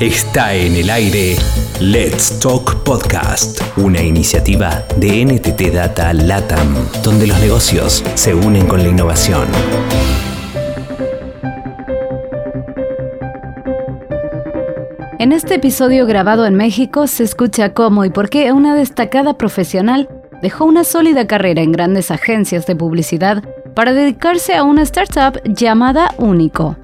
Está en el aire Let's Talk Podcast, una iniciativa de NTT Data LATAM, donde los negocios se unen con la innovación. En este episodio grabado en México se escucha cómo y por qué una destacada profesional dejó una sólida carrera en grandes agencias de publicidad para dedicarse a una startup llamada Único.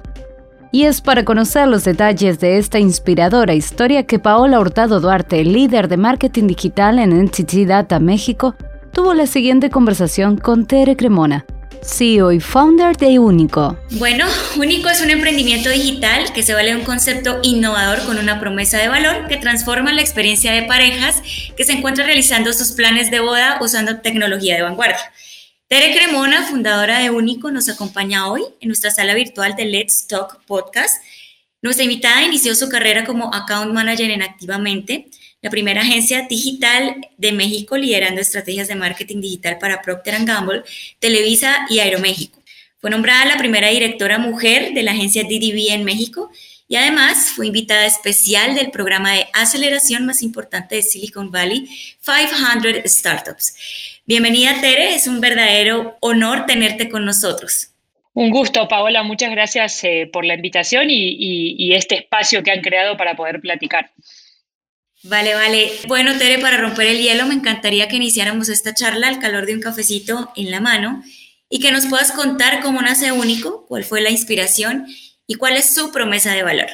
Y es para conocer los detalles de esta inspiradora historia que Paola Hurtado Duarte, líder de marketing digital en NTT Data México, tuvo la siguiente conversación con Tere Cremona, CEO y founder de Único. Bueno, Único es un emprendimiento digital que se vale un concepto innovador con una promesa de valor que transforma la experiencia de parejas que se encuentran realizando sus planes de boda usando tecnología de vanguardia. Tere Cremona, fundadora de Único, nos acompaña hoy en nuestra sala virtual de Let's Talk Podcast. Nuestra invitada inició su carrera como Account Manager en Activamente, la primera agencia digital de México liderando estrategias de marketing digital para Procter Gamble, Televisa y Aeroméxico. Fue nombrada la primera directora mujer de la agencia DDB en México y además fue invitada especial del programa de aceleración más importante de Silicon Valley, 500 Startups. Bienvenida, Tere. Es un verdadero honor tenerte con nosotros. Un gusto, Paola. Muchas gracias eh, por la invitación y, este espacio que han creado para poder platicar. Vale, vale. Bueno, Tere, para romper el hielo, me encantaría que iniciáramos esta charla al calor de un cafecito en la mano y que nos puedas contar cómo nace Único, cuál fue la inspiración y cuál es su promesa de valor.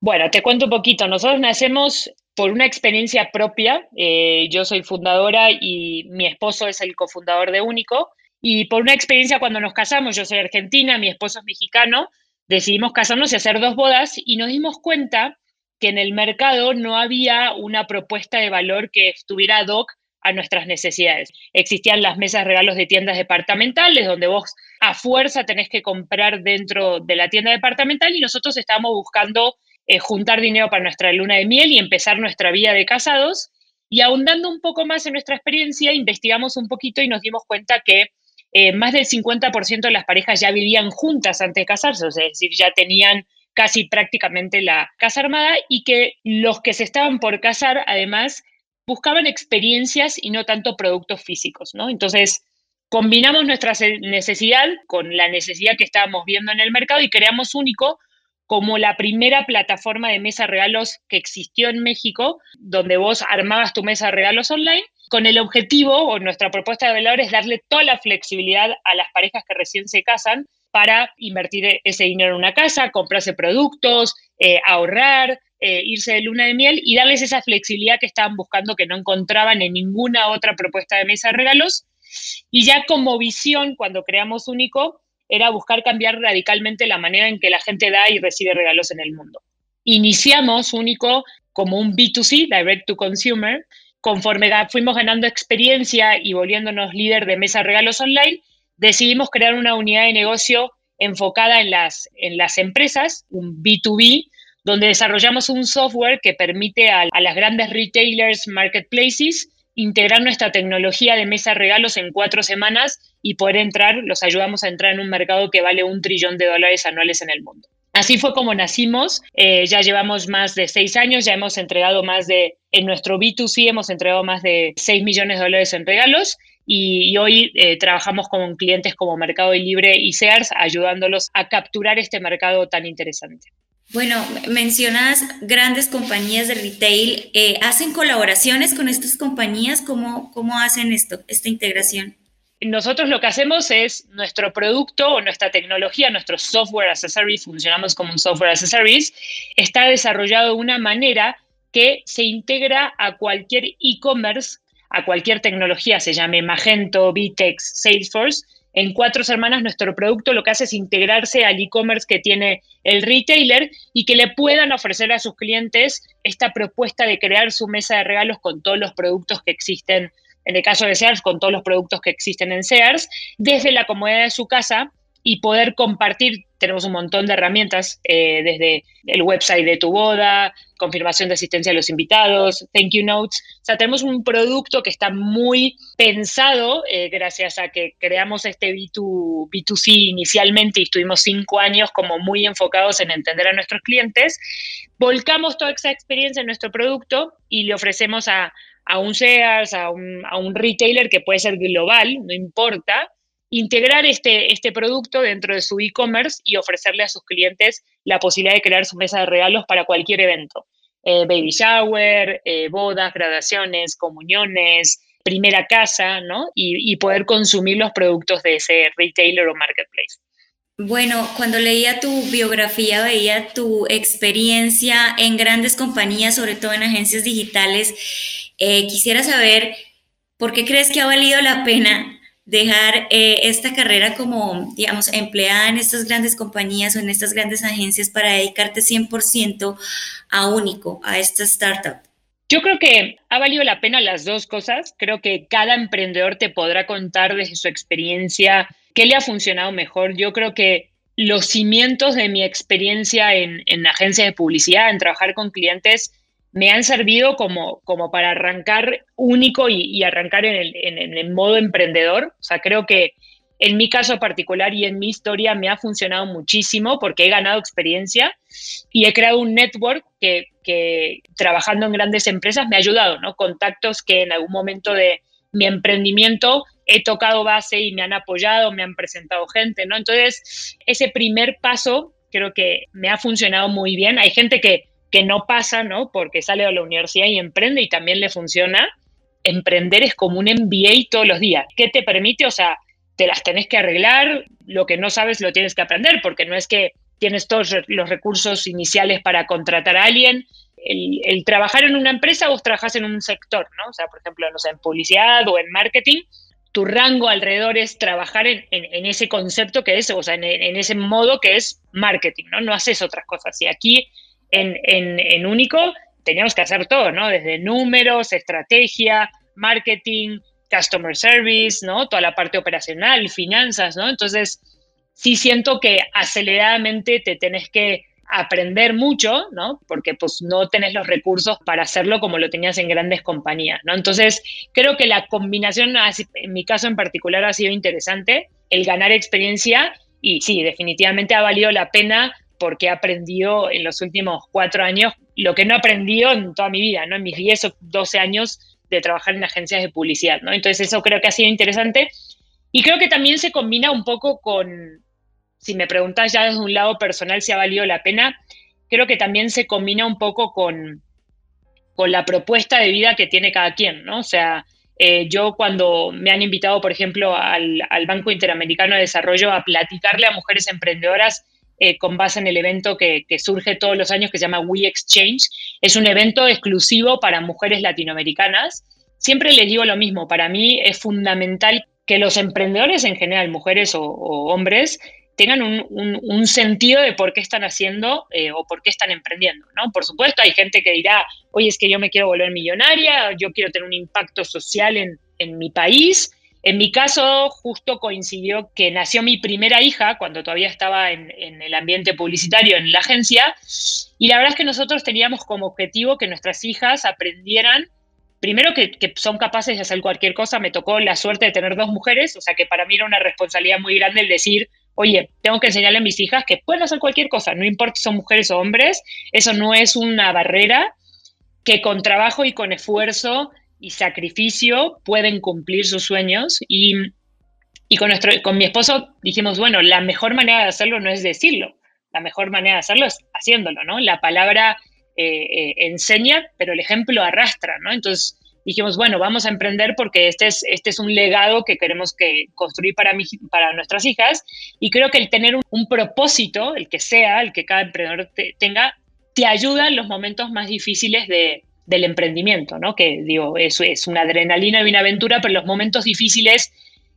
Bueno, te cuento un poquito. Nosotros nacemos por una experiencia propia, eh, yo soy fundadora y mi esposo es el cofundador de Único, y por una experiencia cuando nos casamos, yo soy argentina, mi esposo es mexicano, decidimos casarnos y hacer dos bodas y nos dimos cuenta que en el mercado no había una propuesta de valor que estuviera ad hoc a nuestras necesidades. Existían las mesas regalos de tiendas departamentales donde vos a fuerza tenés que comprar dentro de la tienda departamental y nosotros estábamos buscando eh, juntar dinero para nuestra luna de miel y empezar nuestra vida de casados. Y ahondando un poco más en nuestra experiencia, investigamos un poquito y nos dimos cuenta que eh, más del 50% de las parejas ya vivían juntas antes de casarse, es decir, ya tenían casi prácticamente la casa armada y que los que se estaban por casar, además, buscaban experiencias y no tanto productos físicos, ¿no? Entonces, combinamos nuestra necesidad con la necesidad que estábamos viendo en el mercado y creamos único como la primera plataforma de mesa regalos que existió en México, donde vos armabas tu mesa de regalos online, con el objetivo, o nuestra propuesta de valor es darle toda la flexibilidad a las parejas que recién se casan para invertir ese dinero en una casa, comprarse productos, eh, ahorrar, eh, irse de luna de miel y darles esa flexibilidad que estaban buscando que no encontraban en ninguna otra propuesta de mesa de regalos. Y ya como visión, cuando creamos Único, era buscar cambiar radicalmente la manera en que la gente da y recibe regalos en el mundo. Iniciamos único como un B2C, Direct to Consumer, conforme fuimos ganando experiencia y volviéndonos líder de mesa regalos online, decidimos crear una unidad de negocio enfocada en las, en las empresas, un B2B, donde desarrollamos un software que permite a, a las grandes retailers, marketplaces, integrar nuestra tecnología de mesa regalos en cuatro semanas y poder entrar, los ayudamos a entrar en un mercado que vale un trillón de dólares anuales en el mundo. Así fue como nacimos, eh, ya llevamos más de seis años, ya hemos entregado más de, en nuestro B2C hemos entregado más de 6 millones de dólares en regalos y, hoy eh, trabajamos con clientes como Mercado Libre y Sears, ayudándolos a capturar este mercado tan interesante. Bueno, mencionas grandes compañías de retail. Eh, ¿Hacen colaboraciones con estas compañías? ¿Cómo, ¿Cómo hacen esto, esta integración? Nosotros lo que hacemos es nuestro producto o nuestra tecnología, nuestro software as a service, funcionamos como un software as a service, está desarrollado de una manera que se integra a cualquier e-commerce, a cualquier tecnología, se llame Magento, Vitex, Salesforce, en Cuatro Semanas nuestro producto lo que hace es integrarse al e-commerce que tiene el retailer y que le puedan ofrecer a sus clientes esta propuesta de crear su mesa de regalos con todos los productos que existen, en el caso de Sears, con todos los productos que existen en Sears, desde la comodidad de su casa y poder compartir. Tenemos un montón de herramientas, eh, desde el website de tu boda, confirmación de asistencia a los invitados, thank you notes. O sea, tenemos un producto que está muy pensado eh, gracias a que creamos este B2, B2C inicialmente y estuvimos cinco años como muy enfocados en entender a nuestros clientes. Volcamos toda esa experiencia en nuestro producto y le ofrecemos a, a un Sears, a un, a un retailer que puede ser global, no importa, integrar este, este producto dentro de su e-commerce y ofrecerle a sus clientes la posibilidad de crear su mesa de regalos para cualquier evento. Eh, baby shower, eh, bodas, graduaciones, comuniones, primera casa, ¿no? Y, poder consumir los productos de ese retailer o marketplace. Bueno, cuando leía tu biografía veía tu experiencia en grandes compañías, sobre todo en agencias digitales. Eh, quisiera saber por qué crees que ha valido la pena dejar eh, esta carrera como, digamos, empleada en estas grandes compañías o en estas grandes agencias para dedicarte 100% a Único, a esta startup? Yo creo que ha valido la pena las dos cosas. Creo que cada emprendedor te podrá contar desde su experiencia qué le ha funcionado mejor. Yo creo que los cimientos de mi experiencia en, en agencias de publicidad, en trabajar con clientes, me han servido como, como para arrancar único y, arrancar en el, en, el, modo emprendedor. O sea, creo que en mi caso particular y en mi historia me ha funcionado muchísimo porque he ganado experiencia y he creado un network que, que trabajando en grandes empresas me ha ayudado, ¿no? Contactos que en algún momento de mi emprendimiento he tocado base y me han apoyado, me han presentado gente, ¿no? Entonces, ese primer paso creo que me ha funcionado muy bien. Hay gente que que no pasa, ¿no? Porque sale de la universidad y emprende y también le funciona. Emprender es como un MBA todos los días. ¿Qué te permite? O sea, te las tenés que arreglar, lo que no sabes lo tienes que aprender, porque no es que tienes todos los recursos iniciales para contratar a alguien. El, trabajar en una empresa, vos trabajas en un sector, ¿no? O sea, por ejemplo, no sé, en publicidad o en marketing, tu rango alrededor es trabajar en, ese concepto que es, o sea, en, en, ese modo que es marketing, ¿no? No haces otras cosas. Y aquí en, Único teníamos que hacer todo, ¿no? Desde números, estrategia, marketing, customer service, ¿no? Toda la parte operacional, finanzas, ¿no? Entonces, sí siento que aceleradamente te tenés que aprender mucho, ¿no? Porque pues no tenés los recursos para hacerlo como lo tenías en grandes compañías, ¿no? Entonces, creo que la combinación, en mi caso en particular, ha sido interesante, el ganar experiencia y sí, definitivamente ha valido la pena porque he aprendido en los últimos cuatro años lo que no he aprendido en toda mi vida, ¿no? En mis 10 o 12 años de trabajar en agencias de publicidad, ¿no? Entonces eso creo que ha sido interesante y creo que también se combina un poco con, si me preguntas ya desde un lado personal si ha valido la pena, creo que también se combina un poco con, con la propuesta de vida que tiene cada quien, ¿no? O sea, eh, yo cuando me han invitado, por ejemplo, al, al Banco Interamericano de Desarrollo a platicarle a mujeres emprendedoras eh, con base en el evento que, surge todos los años que se llama We Exchange. Es un evento exclusivo para mujeres latinoamericanas. Siempre les digo lo mismo, para mí es fundamental que los emprendedores en general, mujeres o, hombres, tengan un, sentido de por qué están haciendo eh, o por qué están emprendiendo, ¿no? Por supuesto, hay gente que dirá, oye, es que yo me quiero volver millonaria, yo quiero tener un impacto social en, en mi país, en mi caso, justo coincidió que nació mi primera hija cuando todavía estaba en, el ambiente publicitario en la agencia. Y la verdad es que nosotros teníamos como objetivo que nuestras hijas aprendieran, primero que, son capaces de hacer cualquier cosa, me tocó la suerte de tener dos mujeres, o sea que para mí era una responsabilidad muy grande el decir, oye, tengo que enseñarle a mis hijas que pueden hacer cualquier cosa, no importa si son mujeres o hombres, eso no es una barrera, que con trabajo y con esfuerzo y sacrificio pueden cumplir sus sueños y, con, nuestro, con mi esposo dijimos, bueno, la mejor manera de hacerlo no es decirlo, la mejor manera de hacerlo es haciéndolo, ¿no? La palabra eh, eh, enseña, pero el ejemplo arrastra, ¿no? Entonces dijimos, bueno, vamos a emprender porque este es, este es un legado que queremos que construir para, para nuestras hijas y creo que el tener un, propósito, el que sea, el que cada emprendedor tenga, te ayuda en los momentos más difíciles de, del emprendimiento, ¿no? Que digo, eso es una adrenalina y una aventura, pero los momentos difíciles,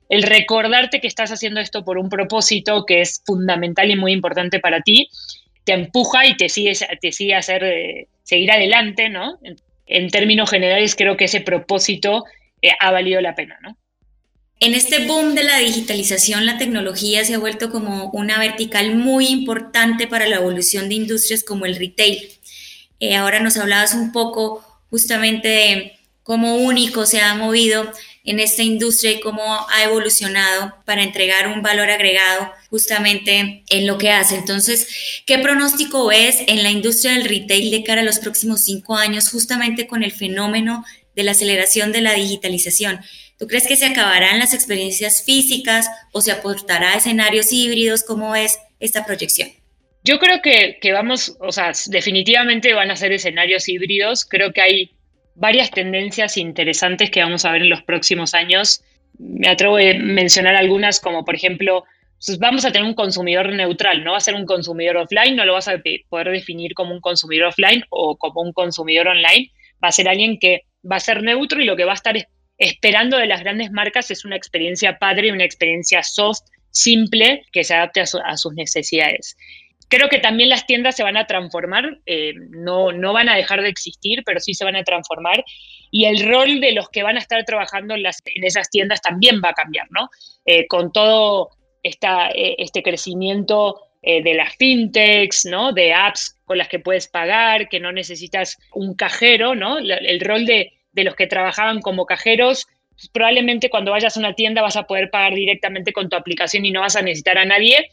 el recordarte que estás haciendo esto por un propósito que es fundamental y muy importante para ti, te empuja y te sigue, te sigue hacer, eh, seguir adelante, ¿no? En, términos generales, creo que ese propósito eh, ha valido la pena, ¿no? En este boom de la digitalización, la tecnología se ha vuelto como una vertical muy importante para la evolución de industrias como el retail. Eh, ahora nos hablabas un poco justamente de cómo único se ha movido en esta industria y cómo ha evolucionado para entregar un valor agregado justamente en lo que hace. Entonces, ¿qué pronóstico ves en la industria del retail de cara a los próximos cinco años justamente con el fenómeno de la aceleración de la digitalización? ¿Tú crees que se acabarán las experiencias físicas o se aportará escenarios híbridos? ¿Cómo es esta proyección? Yo creo que, vamos, o sea, definitivamente van a ser escenarios híbridos. Creo que hay varias tendencias interesantes que vamos a ver en los próximos años. Me atrevo a mencionar algunas, como por ejemplo, pues vamos a tener un consumidor neutral, no va a ser un consumidor offline, no lo vas a poder definir como un consumidor offline o como un consumidor online, va a ser alguien que va a ser neutro y lo que va a estar esperando de las grandes marcas es una experiencia padre una experiencia soft, simple, que se adapte a, sus necesidades. Creo que también las tiendas se van a transformar, eh, no, no van a dejar de existir, pero sí se van a transformar y el rol de los que van a estar trabajando en, las, en esas tiendas también va a cambiar, ¿no? Eh, con todo esta, eh, este crecimiento de las fintechs, ¿no? De apps con las que puedes pagar, que no necesitas un cajero, ¿no? El rol de, de los que trabajaban como cajeros, probablemente cuando vayas a una tienda vas a poder pagar directamente con tu aplicación y no vas a necesitar a nadie,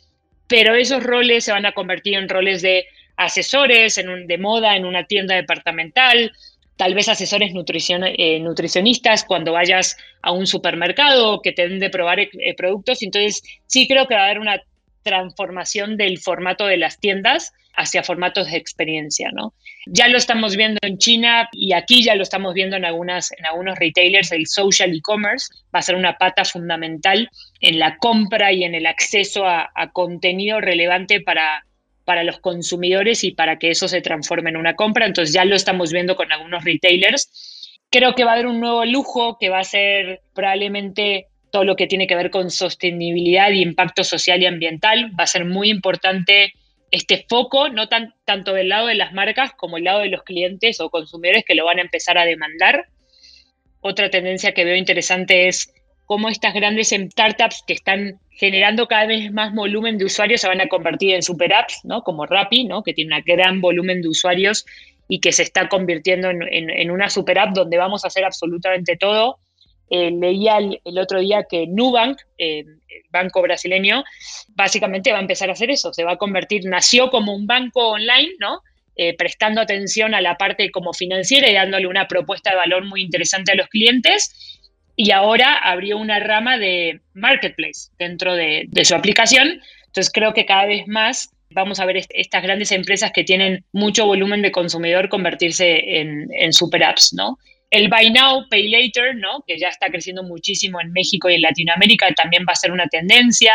pero esos roles se van a convertir en roles de asesores en un, de moda en una tienda departamental, tal vez asesores eh, nutricionistas cuando vayas a un supermercado que te den de probar eh, productos. Entonces, sí creo que va a haber una transformación del formato de las tiendas hacia formatos de experiencia, ¿no? Ya lo estamos viendo en China y aquí ya lo estamos viendo en, algunas, en algunos retailers, el social e-commerce va a ser una pata fundamental en la compra y en el acceso a, contenido relevante para, para los consumidores y para que eso se transforme en una compra. Entonces ya lo estamos viendo con algunos retailers. Creo que va a haber un nuevo lujo que va a ser probablemente todo lo que tiene que ver con sostenibilidad y impacto social y ambiental. Va a ser muy importante este foco, no tan, tanto del lado de las marcas como del lado de los clientes o consumidores que lo van a empezar a demandar. Otra tendencia que veo interesante es cómo estas grandes startups que están generando cada vez más volumen de usuarios se van a convertir en super apps, ¿no? Como Rappi, ¿no? Que tiene un gran volumen de usuarios y que se está convirtiendo en, en una super app donde vamos a hacer absolutamente todo eh, leía el, otro día que Nubank, eh, el banco brasileño, básicamente va a empezar a hacer eso, se va a convertir, nació como un banco online, ¿no? Eh, prestando atención a la parte como financiera y dándole una propuesta de valor muy interesante a los clientes. Y ahora abrió una rama de marketplace dentro de, su aplicación. Entonces creo que cada vez más vamos a ver estas grandes empresas que tienen mucho volumen de consumidor convertirse en, en super apps, ¿no? El Buy Now, Pay Later, ¿no? que ya está creciendo muchísimo en México y en Latinoamérica, también va a ser una tendencia.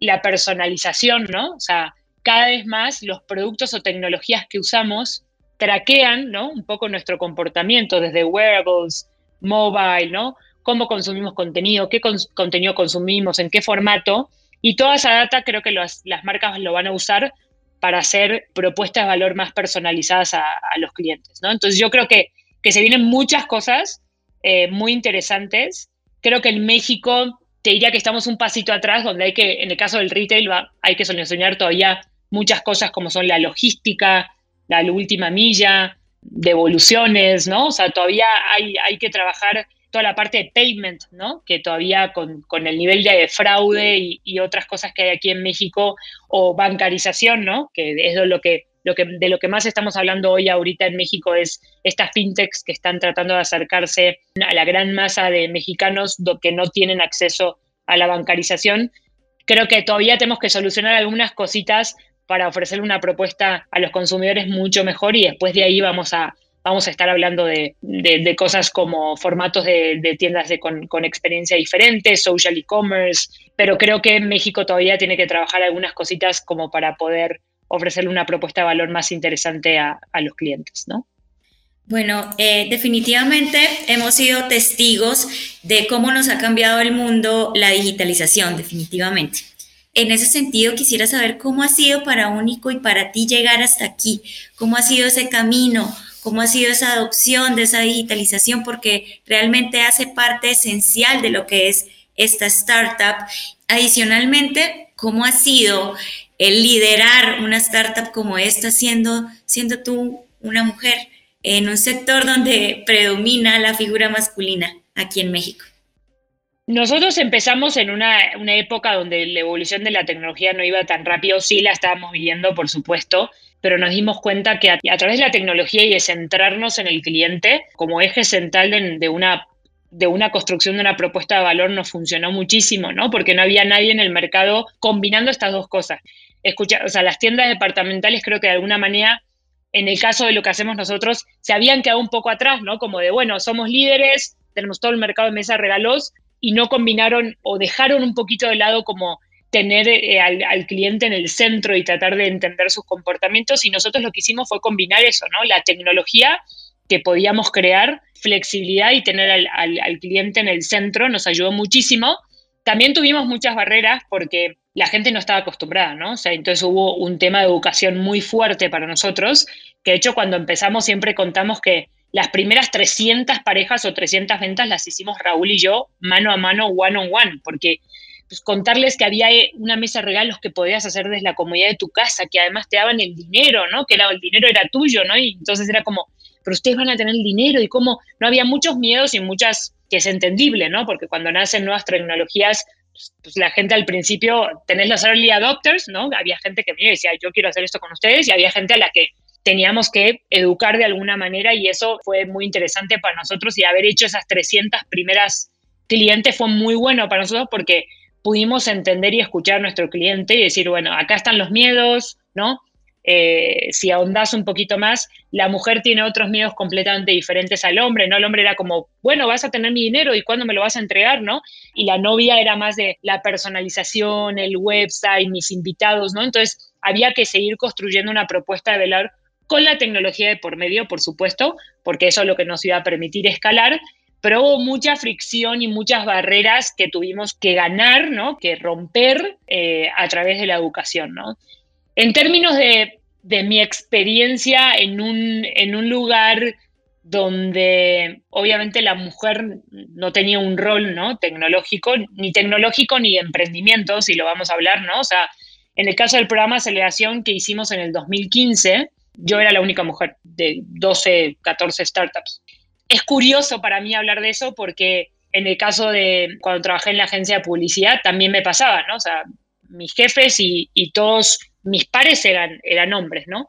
La personalización, ¿no? O sea, cada vez más los productos o tecnologías que usamos traquean, ¿no? Un poco nuestro comportamiento, desde wearables, mobile, ¿no? Cómo consumimos contenido, qué contenido consumimos, en qué formato. Y toda esa data creo que las marcas lo van a usar para hacer propuestas de valor más personalizadas a, a los clientes, ¿no? Entonces yo creo que que se vienen muchas cosas eh, muy interesantes. Creo que en México te diría que estamos un pasito atrás, donde hay que, en el caso del retail, hay que solucionar todavía muchas cosas como son la logística, la última milla, devoluciones, ¿no? O sea, todavía hay, hay que trabajar toda la parte de payment, ¿no? Que todavía con, el nivel de fraude y, y, otras cosas que hay aquí en México, o bancarización, ¿no? Que es lo que de lo que más estamos hablando hoy ahorita en México es estas fintechs que están tratando de acercarse a la gran masa de mexicanos que no tienen acceso a la bancarización. Creo que todavía tenemos que solucionar algunas cositas para ofrecer una propuesta a los consumidores mucho mejor y después de ahí vamos a, vamos a estar hablando de, cosas como formatos de, tiendas con, con, experiencia diferente, social e-commerce, pero creo que México todavía tiene que trabajar algunas cositas como para poder ofrecerle una propuesta de valor más interesante a, los clientes, ¿no? Bueno, eh, definitivamente hemos sido testigos de cómo nos ha cambiado el mundo la digitalización, definitivamente. En ese sentido, quisiera saber cómo ha sido para Único y para ti llegar hasta aquí, cómo ha sido ese camino, cómo ha sido esa adopción de esa digitalización, porque realmente hace parte esencial de lo que es esta startup. Adicionalmente, ¿cómo ha sido el liderar una startup como esta siendo, siendo tú una mujer en un sector donde predomina la figura masculina aquí en México? Nosotros empezamos en una, época donde la evolución de la tecnología no iba tan rápido, sí la estábamos viviendo, por supuesto, pero nos dimos cuenta que a, través de la tecnología y de centrarnos en el cliente como eje central de, una de una construcción de una propuesta de valor nos funcionó muchísimo, ¿no? Porque no había nadie en el mercado combinando estas dos cosas. Escucha, o sea, las tiendas departamentales creo que de alguna manera, en el caso de lo que hacemos nosotros, se habían quedado un poco atrás, ¿no? Como de, bueno, somos líderes, tenemos todo el mercado de mesa regalos, y no combinaron o dejaron un poquito de lado como tener eh, al, cliente en el centro y tratar de entender sus comportamientos y nosotros lo que hicimos fue combinar eso, ¿no? La tecnología que podíamos crear, flexibilidad y tener al, al cliente en el centro nos ayudó muchísimo. También tuvimos muchas barreras porque la gente no estaba acostumbrada, ¿no? O sea, entonces hubo un tema de educación muy fuerte para nosotros, que de hecho cuando empezamos siempre contamos que las primeras 300 parejas o 300 ventas las hicimos Raúl y yo mano a mano, one on one, porque pues, contarles que había eh, una mesa de regalos que podías hacer desde la comodidad de tu casa, que además te daban el dinero, ¿no? Que el dinero era tuyo, ¿no? Y entonces era como, pero ustedes van a tener dinero y cómo, no había muchos miedos y muchas, que es entendible, ¿no? Porque cuando nacen nuevas tecnologías, pues, pues la gente al principio, tenés los early adopters, ¿no? Había gente que me decía, yo quiero hacer esto con ustedes, y había gente a la que teníamos que educar de alguna manera y eso fue muy interesante para nosotros y haber hecho esas 300 primeras clientes fue muy bueno para nosotros porque pudimos entender y escuchar a nuestro cliente y decir, bueno, acá están los miedos, ¿no? Eh, si ahondas un poquito más, la mujer tiene otros miedos completamente diferentes al hombre, ¿no? El hombre era como, bueno, vas a tener mi dinero y cuándo me lo vas a entregar, ¿no? Y la novia era más de la personalización, el website, mis invitados, ¿no? Entonces había que seguir construyendo una propuesta de velar con la tecnología de por medio, por supuesto, porque eso es lo que nos iba a permitir escalar, pero hubo mucha fricción y muchas barreras que tuvimos que ganar, ¿no? que romper eh, a través de la educación. ¿no? En términos de, mi experiencia en un, en un lugar donde obviamente la mujer no tenía un rol ¿no? tecnológico, ni tecnológico ni de emprendimiento, si lo vamos a hablar, ¿no? O sea, en el caso del programa de aceleración que hicimos en el 2015, yo era la única mujer de 12, 14 startups. Es curioso para mí hablar de eso porque en el caso de cuando trabajé en la agencia de publicidad también me pasaba, ¿no? O sea, mis jefes y, todos mis pares eran, eran hombres, ¿no?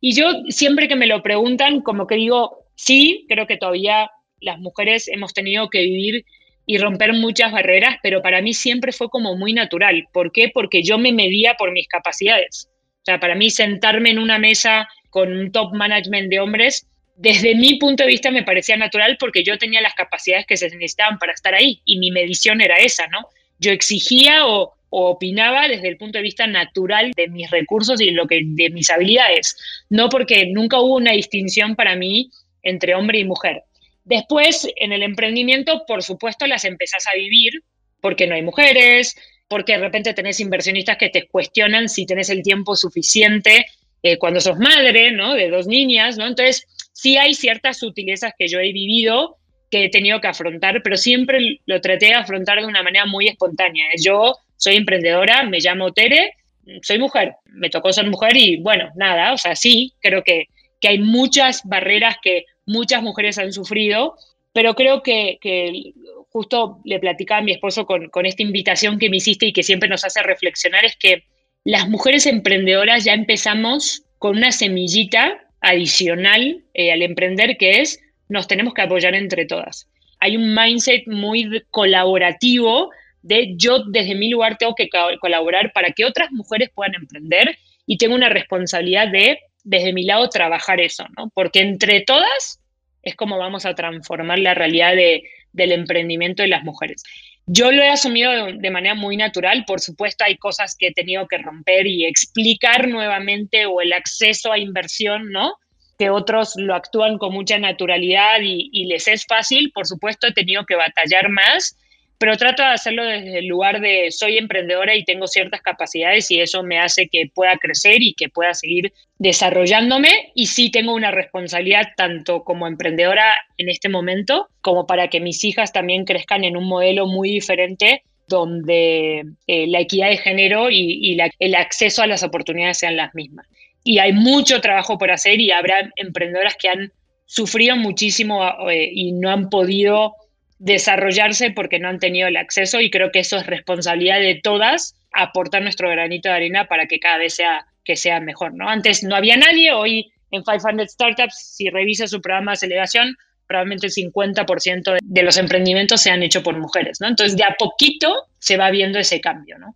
Y yo siempre que me lo preguntan, como que digo, sí, creo que todavía las mujeres hemos tenido que vivir y romper muchas barreras, pero para mí siempre fue como muy natural. ¿Por qué? Porque yo me medía por mis capacidades. O sea, para mí sentarme en una mesa con un top management de hombres, desde mi punto de vista me parecía natural porque yo tenía las capacidades que se necesitaban para estar ahí y mi medición era esa, ¿no? Yo exigía o, opinaba desde el punto de vista natural de mis recursos y lo que, de mis habilidades, no porque nunca hubo una distinción para mí entre hombre y mujer. Después, en el emprendimiento, por supuesto, las empezás a vivir porque no hay mujeres, porque de repente tenés inversionistas que te cuestionan si tenés el tiempo suficiente eh, cuando sos madre, ¿no? De dos niñas, ¿no? Entonces, sí hay ciertas sutilezas que yo he vivido que he tenido que afrontar, pero siempre lo traté de afrontar de una manera muy espontánea. Yo soy emprendedora, me llamo Tere, soy mujer, me tocó ser mujer y bueno, nada, o sea, sí, creo que, que hay muchas barreras que muchas mujeres han sufrido, pero creo que, que justo le platicaba a mi esposo con, con, esta invitación que me hiciste y que siempre nos hace reflexionar, es que las mujeres emprendedoras ya empezamos con una semillita adicional eh, al emprender que es nos tenemos que apoyar entre todas. Hay un mindset muy colaborativo de yo desde mi lugar tengo que colaborar para que otras mujeres puedan emprender y tengo una responsabilidad de desde mi lado trabajar eso, ¿no? Porque entre todas es como vamos a transformar la realidad de, del emprendimiento de las mujeres. Yo lo he asumido de, manera muy natural, por supuesto hay cosas que he tenido que romper y explicar nuevamente o el acceso a inversión, ¿no? Que otros lo actúan con mucha naturalidad y, les es fácil, por supuesto he tenido que batallar más, pero trato de hacerlo desde el lugar de soy emprendedora y tengo ciertas capacidades y eso me hace que pueda crecer y que pueda seguir desarrollándome y sí tengo una responsabilidad tanto como emprendedora en este momento como para que mis hijas también crezcan en un modelo muy diferente donde eh, la equidad de género y, el acceso a las oportunidades sean las mismas. Y hay mucho trabajo por hacer y habrá emprendedoras que han sufrido muchísimo eh, y no han podido desarrollarse porque no han tenido el acceso y creo que eso es responsabilidad de todas aportar nuestro granito de arena para que cada vez sea que sea mejor, ¿no? Antes no había nadie, hoy en 500 Startups, si revisa su programa de aceleración, probablemente el 50% de los emprendimientos se han hecho por mujeres, ¿no? Entonces, de a poquito se va viendo ese cambio, ¿no?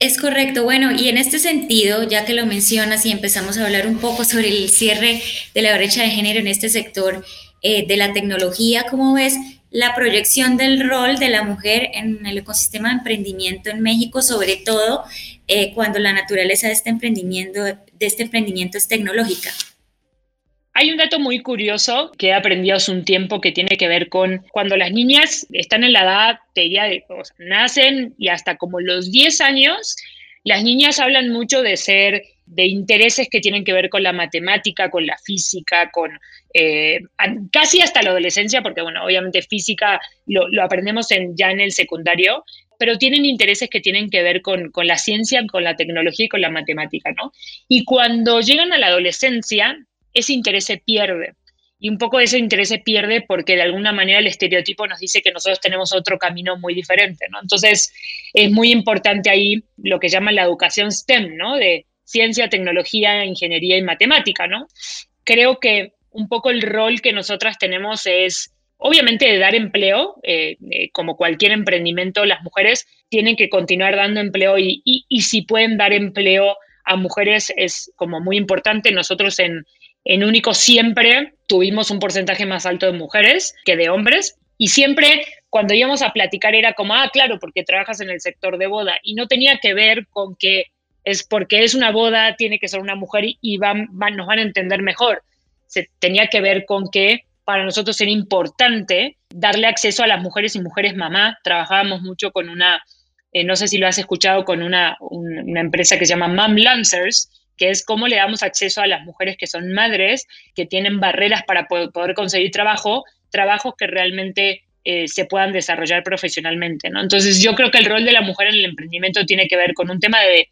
Es correcto. Bueno, y en este sentido, ya que lo mencionas y empezamos a hablar un poco sobre el cierre de la brecha de género en este sector eh, de la tecnología, ¿cómo ves la proyección del rol de la mujer en el ecosistema de emprendimiento en México, sobre todo eh, cuando la naturaleza de este emprendimiento, de este emprendimiento es tecnológica. Hay un dato muy curioso que he aprendido hace un tiempo que tiene que ver con cuando las niñas están en la edad, te diría, de, nacen y hasta como los 10 años, las niñas hablan mucho de ser, de intereses que tienen que ver con la matemática, con la física, con eh, casi hasta la adolescencia, porque bueno, obviamente física lo, aprendemos en, ya en el secundario, pero tienen intereses que tienen que ver con, con, la ciencia, con la tecnología y con la matemática, ¿no? Y cuando llegan a la adolescencia, ese interés se pierde. Y un poco ese interés se pierde porque de alguna manera el estereotipo nos dice que nosotros tenemos otro camino muy diferente, ¿no? Entonces, es muy importante ahí lo que llaman la educación STEM, ¿no? De ciencia, tecnología, ingeniería y matemática, ¿no? Creo que un poco el rol que nosotras tenemos es, obviamente, de dar empleo, eh, eh, como cualquier emprendimiento, las mujeres tienen que continuar dando empleo y, y, si pueden dar empleo a mujeres es como muy importante. Nosotros en, en Único siempre tuvimos un porcentaje más alto de mujeres que de hombres y siempre cuando íbamos a platicar era como, ah, claro, porque trabajas en el sector de boda y no tenía que ver con que es porque es una boda, tiene que ser una mujer y van, nos van a entender mejor. Se, tenía que ver con que para nosotros era importante darle acceso a las mujeres y mujeres mamá. Trabajábamos mucho con una, eh, no sé si lo has escuchado, con una, una empresa que se llama Mom Lancers, que es cómo le damos acceso a las mujeres que son madres, que tienen barreras para poder, conseguir trabajo, trabajos que realmente eh, se puedan desarrollar profesionalmente. ¿no? Entonces yo creo que el rol de la mujer en el emprendimiento tiene que ver con un tema de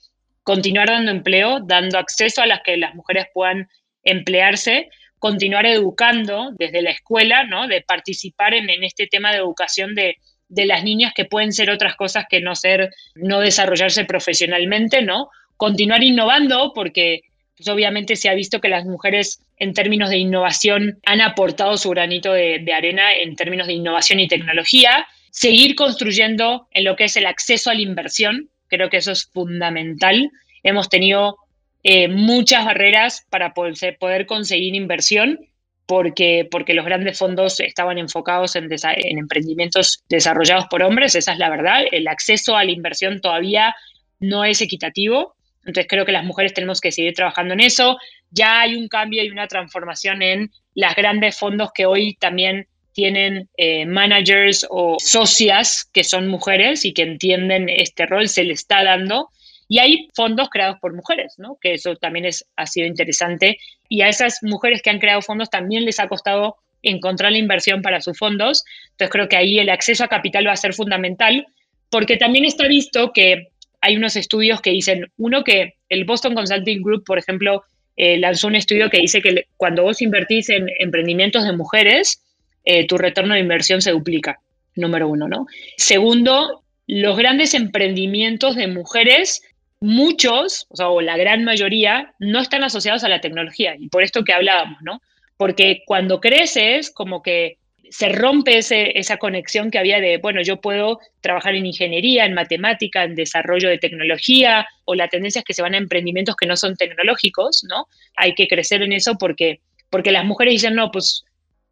continuar dando empleo, dando acceso a las que las mujeres puedan emplearse, continuar educando desde la escuela, ¿no? de participar en, este tema de educación de, de las niñas que pueden ser otras cosas que no ser, no desarrollarse profesionalmente, ¿no? continuar innovando porque pues, obviamente se ha visto que las mujeres en términos de innovación han aportado su granito de, arena en términos de innovación y tecnología, seguir construyendo en lo que es el acceso a la inversión, creo que eso es fundamental. Hemos tenido eh, muchas barreras para poder, conseguir inversión porque, porque los grandes fondos estaban enfocados en, en emprendimientos desarrollados por hombres, esa es la verdad. El acceso a la inversión todavía no es equitativo entonces creo que las mujeres tenemos que seguir trabajando en eso. Ya hay un cambio y una transformación en las grandes fondos que hoy también tienen eh, managers o socias que son mujeres y que entienden este rol, se le está dando. Y hay fondos creados por mujeres, ¿no? que eso también es, ha sido interesante. Y a esas mujeres que han creado fondos también les ha costado encontrar la inversión para sus fondos. Entonces creo que ahí el acceso a capital va a ser fundamental, porque también está visto que hay unos estudios que dicen, uno que el Boston Consulting Group, por ejemplo, eh, lanzó un estudio que dice que cuando vos invertís en emprendimientos de mujeres, eh, tu retorno de inversión se duplica, número uno, ¿no? Segundo, los grandes emprendimientos de mujeres, muchos, o sea, la gran mayoría, no están asociados a la tecnología, y por esto que hablábamos, ¿no? Porque cuando creces, como que se rompe ese, esa conexión que había de, bueno, yo puedo trabajar en ingeniería, en matemática, en desarrollo de tecnología, o la tendencia es que se van a emprendimientos que no son tecnológicos, ¿no? Hay que crecer en eso porque, porque las mujeres dicen, no, pues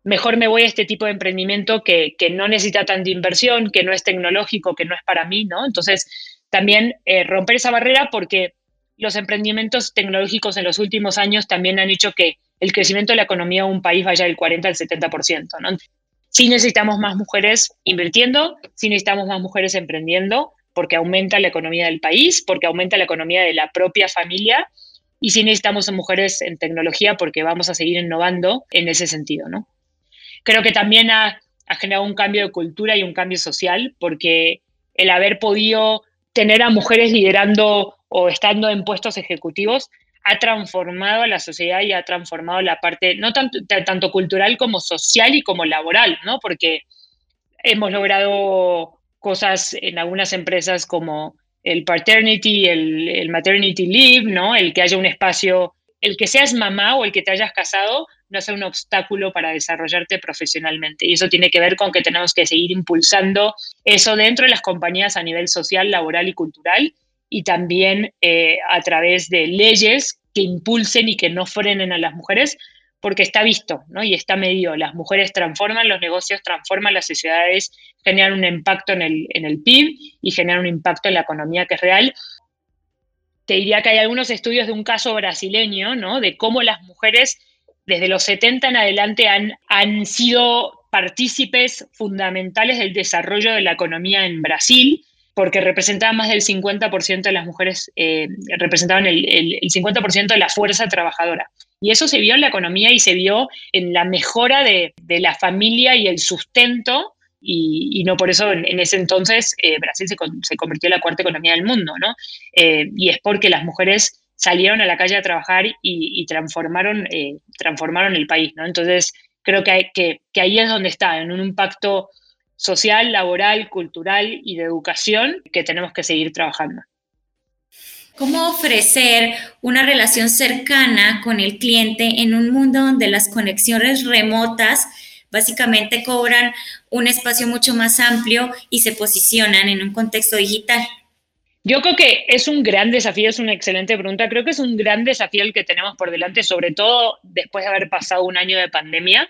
mejor me voy a este tipo de emprendimiento que, no necesita tanta inversión, que no es tecnológico, que no es para mí, ¿no? Entonces, también eh, romper esa barrera porque los emprendimientos tecnológicos en los últimos años también han hecho que el crecimiento de la economía de un país vaya del 40 al 70%, ¿no? sí necesitamos más mujeres invirtiendo, sí necesitamos más mujeres emprendiendo, porque aumenta la economía del país, porque aumenta la economía de la propia familia, y sí necesitamos mujeres en tecnología porque vamos a seguir innovando en ese sentido, ¿no? Creo que también ha, ha generado un cambio de cultura y un cambio social, porque el haber podido tener a mujeres liderando o estando en puestos ejecutivos ha transformado a la sociedad y ha transformado la parte, no tanto, tanto cultural como social y como laboral, ¿no? Porque hemos logrado cosas en algunas empresas como el paternity, el, el, maternity leave, ¿no? El que haya un espacio, el que seas mamá o el que te hayas casado no sea un obstáculo para desarrollarte profesionalmente. Y eso tiene que ver con que tenemos que seguir impulsando eso dentro de las compañías a nivel social, laboral y cultural y también eh, a través de leyes que impulsen y que no frenen a las mujeres, porque está visto ¿no? y está medido. Las mujeres transforman los negocios, transforman las sociedades, generan un impacto en el, en el PIB y generan un impacto en la economía que es real. Te diría que hay algunos estudios de un caso brasileño, ¿no? de cómo las mujeres desde los 70 en adelante han, han sido partícipes fundamentales del desarrollo de la economía en Brasil, porque representaban más del 50% de las mujeres, eh, representaban el, 50% de la fuerza trabajadora. Y eso se vio en la economía y se vio en la mejora de, la familia y el sustento, y, no por eso en, ese entonces eh, Brasil se, convirtió en la cuarta economía del mundo, ¿no? Eh, y es porque las mujeres salieron a la calle a trabajar y, transformaron, transformaron el país, ¿no? Entonces, creo que, que, que ahí es donde está, en un impacto social, laboral, cultural y de educación que tenemos que seguir trabajando. ¿Cómo ofrecer una relación cercana con el cliente en un mundo donde las conexiones remotas básicamente cobran un espacio mucho más amplio y se posicionan en un contexto digital? Yo creo que es un gran desafío, es una excelente pregunta. Creo que es un gran desafío el que tenemos por delante, sobre todo después de haber pasado un año de pandemia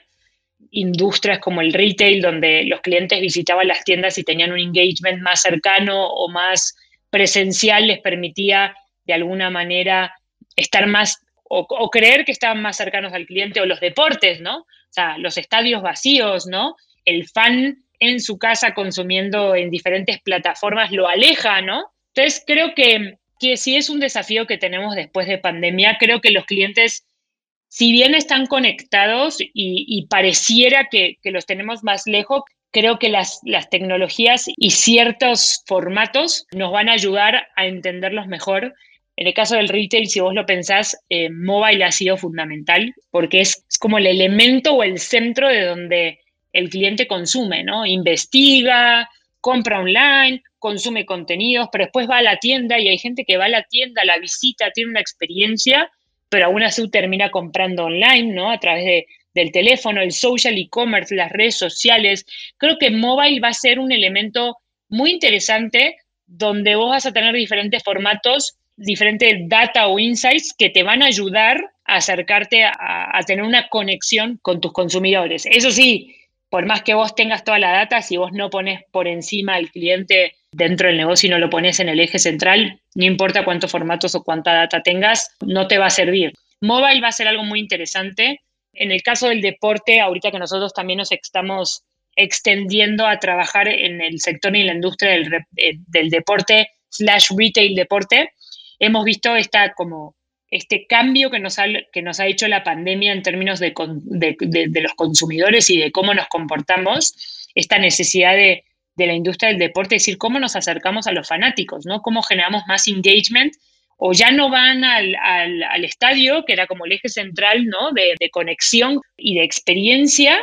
industrias como el retail, donde los clientes visitaban las tiendas y tenían un engagement más cercano o más presencial, les permitía de alguna manera estar más o, creer que estaban más cercanos al cliente, o los deportes, ¿no? O sea, los estadios vacíos, ¿no? El fan en su casa consumiendo en diferentes plataformas lo aleja, ¿no? Entonces, creo que, que sí es un desafío que tenemos después de pandemia. Creo que los clientes si bien están conectados y, pareciera que, los tenemos más lejos, creo que las, tecnologías y ciertos formatos nos van a ayudar a entenderlos mejor. En el caso del retail, si vos lo pensás, eh, mobile ha sido fundamental porque es, como el elemento o el centro de donde el cliente consume, ¿no? Investiga, compra online, consume contenidos, pero después va a la tienda y hay gente que va a la tienda, la visita, tiene una experiencia pero aún así termina comprando online, ¿no? A través de, del teléfono, el social e-commerce, las redes sociales. Creo que mobile va a ser un elemento muy interesante donde vos vas a tener diferentes formatos, diferentes data o insights que te van a ayudar a acercarte a, a tener una conexión con tus consumidores. Eso sí, por más que vos tengas toda la data, si vos no pones por encima al cliente dentro del negocio y no lo pones en el eje central, no importa cuántos formatos o cuánta data tengas, no te va a servir. Mobile va a ser algo muy interesante. En el caso del deporte, ahorita que nosotros también nos estamos extendiendo a trabajar en el sector y la industria del, eh, del deporte slash retail deporte, hemos visto esta como este cambio que nos ha, que nos ha hecho la pandemia en términos de, de, los consumidores y de cómo nos comportamos, esta necesidad de, la industria del deporte, es decir, cómo nos acercamos a los fanáticos, ¿no? Cómo generamos más engagement o ya no van al, al, estadio, que era como el eje central, ¿no? De, de conexión y de experiencia,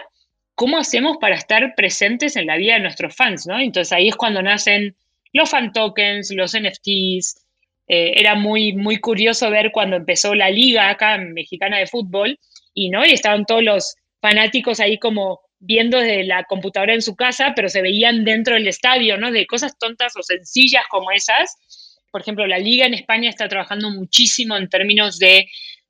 ¿cómo hacemos para estar presentes en la vida de nuestros fans, ¿no? Entonces ahí es cuando nacen los fan tokens, los NFTs, eh, era muy, muy curioso ver cuando empezó la liga acá mexicana de fútbol y, ¿no? y estaban todos los fanáticos ahí como viendo desde la computadora en su casa, pero se veían dentro del estadio, ¿no? De cosas tontas o sencillas como esas. Por ejemplo, la liga en España está trabajando muchísimo en términos de,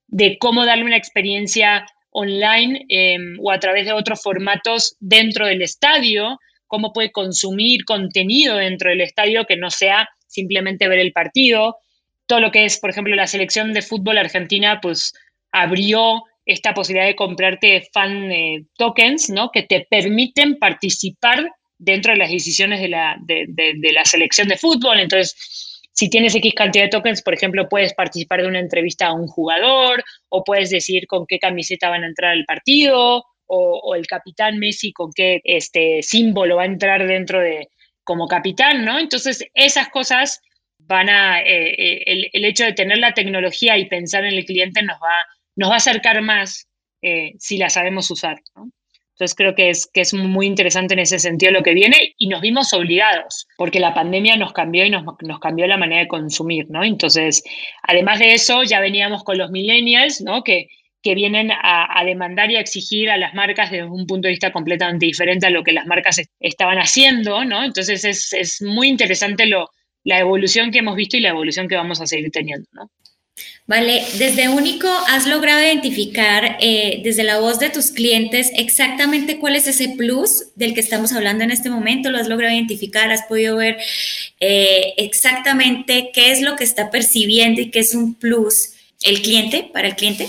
de cómo darle una experiencia online em, o a través de otros formatos dentro del estadio, cómo puede consumir contenido dentro del estadio que no sea simplemente ver el partido. Todo lo que es, por ejemplo, la selección de fútbol argentina, pues abrió esta posibilidad de comprarte fan eh, tokens, ¿no? Que te permiten participar dentro de las decisiones de la, de, la selección de fútbol. Entonces, si tienes X cantidad de tokens, por ejemplo, puedes participar de una entrevista a un jugador o puedes decir con qué camiseta van a entrar al partido o, el capitán Messi con qué este, símbolo va a entrar dentro de como capitán, ¿no? Entonces, esas cosas van a, eh, eh, el, el, hecho de tener la tecnología y pensar en el cliente nos va, nos va a acercar más eh, si la sabemos usar. Entonces creo que es, que es muy interesante en ese sentido lo que viene y nos vimos obligados, porque la pandemia nos cambió y nos, nos cambió la manera de consumir, ¿no? Entonces, además de eso, ya veníamos con los millennials, ¿no? Que, que vienen a, demandar y a exigir a las marcas desde un punto de vista completamente diferente a lo que las marcas estaban haciendo, ¿no? Entonces es, es muy interesante lo, la evolución que hemos visto y la evolución que vamos a seguir teniendo, ¿no? Vale, desde Único has logrado identificar eh, desde la voz de tus clientes exactamente cuál es ese plus del que estamos hablando en este momento. ¿Lo has logrado identificar? ¿Has podido ver eh, exactamente qué es lo que está percibiendo y qué es un plus el cliente para el cliente?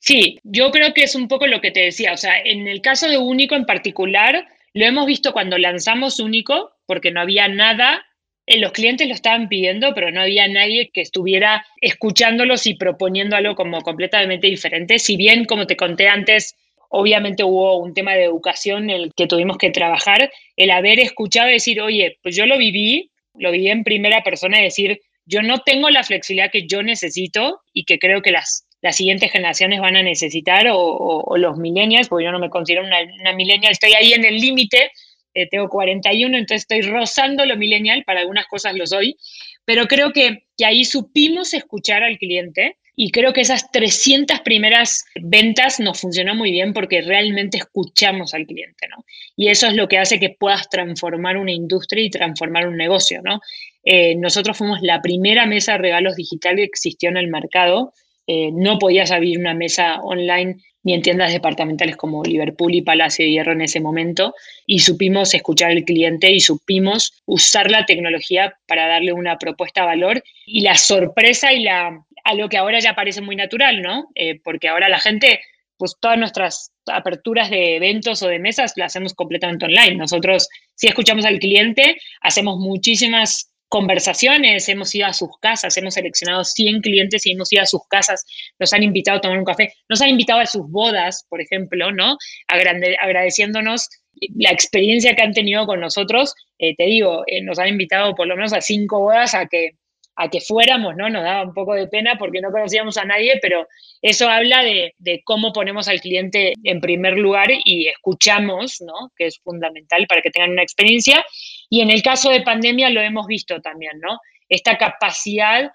Sí, yo creo que es un poco lo que te decía. O sea, en el caso de Único en particular, lo hemos visto cuando lanzamos Único, porque no había nada los clientes lo estaban pidiendo, pero no había nadie que estuviera escuchándolos y proponiendo algo como completamente diferente. Si bien, como te conté antes, obviamente hubo un tema de educación en el que tuvimos que trabajar, el haber escuchado decir, oye, pues yo lo viví, lo viví en primera persona, decir, yo no tengo la flexibilidad que yo necesito y que creo que las, las siguientes generaciones van a necesitar, o, los millennials, porque yo no me considero una, una millennial, estoy ahí en el límite eh, tengo 41, entonces estoy rozando lo millennial, para algunas cosas lo soy, pero creo que, que ahí supimos escuchar al cliente y creo que esas 300 primeras ventas nos funcionó muy bien porque realmente escuchamos al cliente, ¿no? Y eso es lo que hace que puedas transformar una industria y transformar un negocio, ¿no? Eh, nosotros fuimos la primera mesa de regalos digital que existió en el mercado. Eh, no podías abrir una mesa online ni en tiendas departamentales como Liverpool y Palacio de Hierro en ese momento, y supimos escuchar al cliente y supimos usar la tecnología para darle una propuesta de valor y la sorpresa y la, a lo que ahora ya parece muy natural, ¿no? Eh, porque ahora la gente, pues todas nuestras aperturas de eventos o de mesas las hacemos completamente online. Nosotros, si escuchamos al cliente, hacemos muchísimas conversaciones, hemos ido a sus casas, hemos seleccionado 100 clientes y hemos ido a sus casas, nos han invitado a tomar un café, nos han invitado a sus bodas, por ejemplo, ¿no? agradeciéndonos la experiencia que han tenido con nosotros. Eh, te digo, eh, nos han invitado por lo menos a cinco bodas a que a que fuéramos, ¿no? Nos daba un poco de pena porque no conocíamos a nadie, pero eso habla de, cómo ponemos al cliente en primer lugar y escuchamos, ¿no? Que es fundamental para que tengan una experiencia. Y en el caso de pandemia lo hemos visto también, ¿no? Esta capacidad,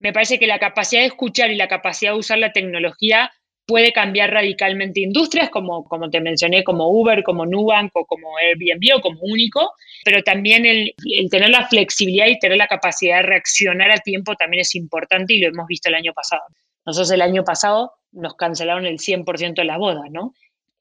me parece que la capacidad de escuchar y la capacidad de usar la tecnología puede cambiar radicalmente industrias, como, como te mencioné, como Uber, como Nubank o como Airbnb o como Único, pero también el, tener la flexibilidad y tener la capacidad de reaccionar a tiempo también es importante y lo hemos visto el año pasado. Nosotros el año pasado nos cancelaron el 100% de las bodas, ¿no?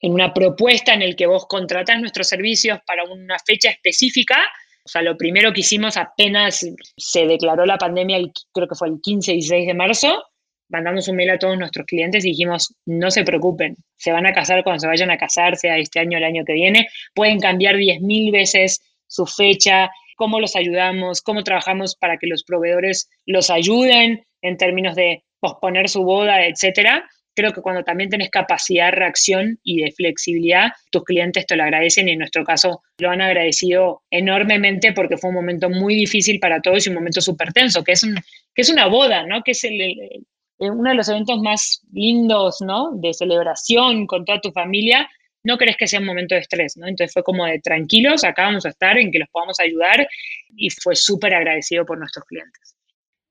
En una propuesta en el que vos contratás nuestros servicios para una fecha específica, o sea, lo primero que hicimos apenas se declaró la pandemia, creo que fue el 15 y 16 de marzo, mandamos un mail a todos nuestros clientes y dijimos, no se preocupen, se van a casar cuando se vayan a casar, sea este año o el año que viene, pueden cambiar 10.000 veces su fecha, cómo los ayudamos, cómo trabajamos para que los proveedores los ayuden en términos de posponer su boda, etcétera. Creo que cuando también tenés capacidad de reacción y de flexibilidad, tus clientes te lo agradecen y en nuestro caso lo han agradecido enormemente porque fue un momento muy difícil para todos y un momento súper tenso, que es, que es una boda, ¿no? Que es uno de los eventos más lindos, ¿no? De celebración con toda tu familia, no crees que sea un momento de estrés, ¿no? Entonces fue como de tranquilos, acá vamos a estar, en que los podamos ayudar y fue súper agradecido por nuestros clientes.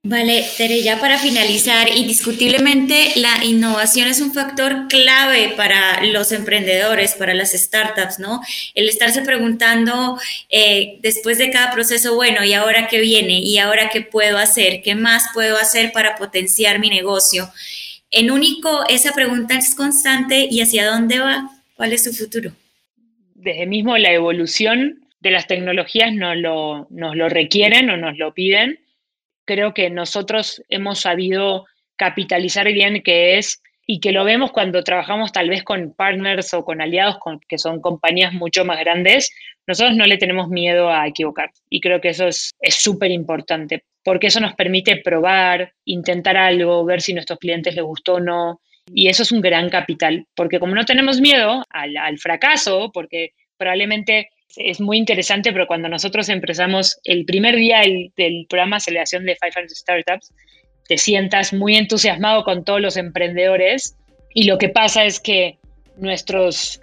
Vale, Tere, ya para finalizar, indiscutiblemente la innovación es un factor clave para los emprendedores, para las startups, ¿no? El estarse preguntando eh, después de cada proceso, bueno, ¿y ahora qué viene? ¿Y ahora qué puedo hacer? ¿Qué más puedo hacer para potenciar mi negocio? En único, esa pregunta es constante y hacia dónde va, cuál es su futuro. Desde mismo la evolución de las tecnologías nos lo, nos lo requieren o nos lo piden creo que nosotros hemos sabido capitalizar bien, que es y que lo vemos cuando trabajamos tal vez con partners o con aliados que son compañías mucho más grandes, nosotros no le tenemos miedo a equivocar. Y creo que eso es súper importante, porque eso nos permite probar, intentar algo, ver si a nuestros clientes les gustó o no. Y eso es un gran capital, porque como no tenemos miedo al fracaso, porque probablemente es muy interesante, pero cuando nosotros empezamos el primer día del, del programa aceleración de 500 Startups, te sientas muy entusiasmado con todos los emprendedores y lo que pasa es que nuestros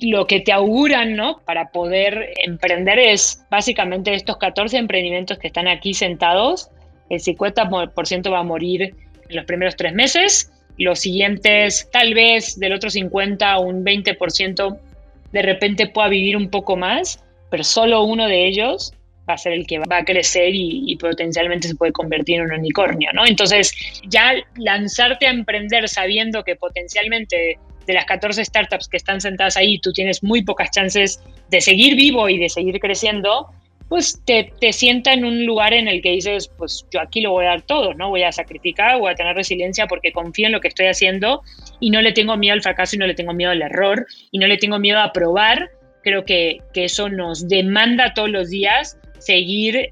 lo que te auguran, ¿no? Para poder emprender es básicamente estos 14 emprendimientos que están aquí sentados, el 50% va a morir en los primeros tres meses, los siguientes tal vez del otro 50 un 20% de repente pueda vivir un poco más, pero solo uno de ellos va a ser el que va a crecer y, potencialmente se puede convertir en un unicornio, ¿no? Entonces, ya lanzarte a emprender sabiendo que potencialmente de las 14 startups que están sentadas ahí, tú tienes muy pocas chances de seguir vivo y de seguir creciendo, pues te, te sienta en un lugar en el que dices, pues yo aquí lo voy a dar todo, ¿no? Voy a sacrificar, voy a tener resiliencia porque confío en lo que estoy haciendo y no le tengo miedo al fracaso y no le tengo miedo al error y no le tengo miedo a probar. Creo que, que eso nos demanda todos los días seguir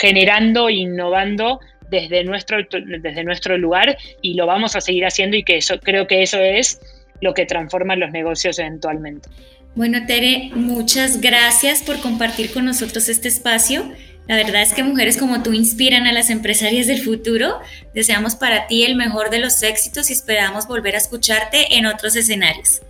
generando innovando desde nuestro, desde nuestro lugar y lo vamos a seguir haciendo y que eso, creo que eso es lo que transforma los negocios eventualmente. Bueno, Tere, muchas gracias por compartir con nosotros este espacio. La verdad es que mujeres como tú inspiran a las empresarias del futuro. Deseamos para ti el mejor de los éxitos y esperamos volver a escucharte en otros escenarios.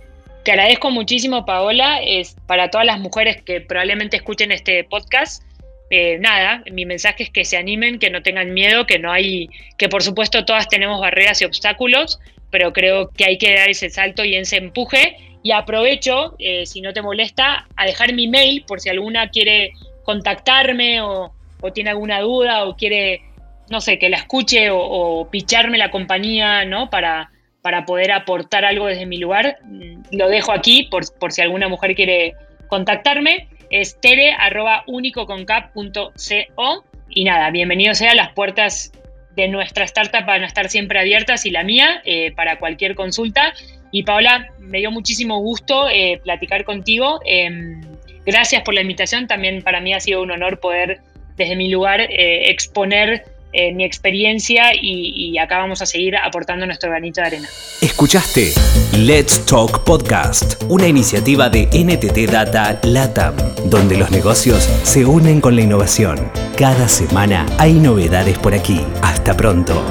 Te agradezco muchísimo, Paola. Es para todas las mujeres que probablemente escuchen este podcast. Eh, nada, mi mensaje es que se animen, que no tengan miedo, que no hay, que por supuesto todas tenemos barreras y obstáculos, pero creo que hay que dar ese salto y ese empuje. Y aprovecho, eh, si no te molesta, a dejar mi mail por si alguna quiere contactarme o, tiene alguna duda o quiere, no sé, que la escuche o, picharme la compañía, ¿no? Para, para poder aportar algo desde mi lugar. Lo dejo aquí por, por si alguna mujer quiere contactarme es tere.unicoconcap.co. Y nada, bienvenido sea, las puertas de nuestra startup van a estar siempre abiertas y la mía eh, para cualquier consulta. Y Paola, me dio muchísimo gusto eh, platicar contigo. Em, gracias por la invitación. También para mí ha sido un honor poder desde mi lugar eh, exponer eh, mi experiencia y, y, acá vamos a seguir aportando nuestro granito de arena. Escuchaste Let's Talk Podcast, una iniciativa de NTT Data LATAM, donde los negocios se unen con la innovación. Cada semana hay novedades por aquí. Hasta pronto.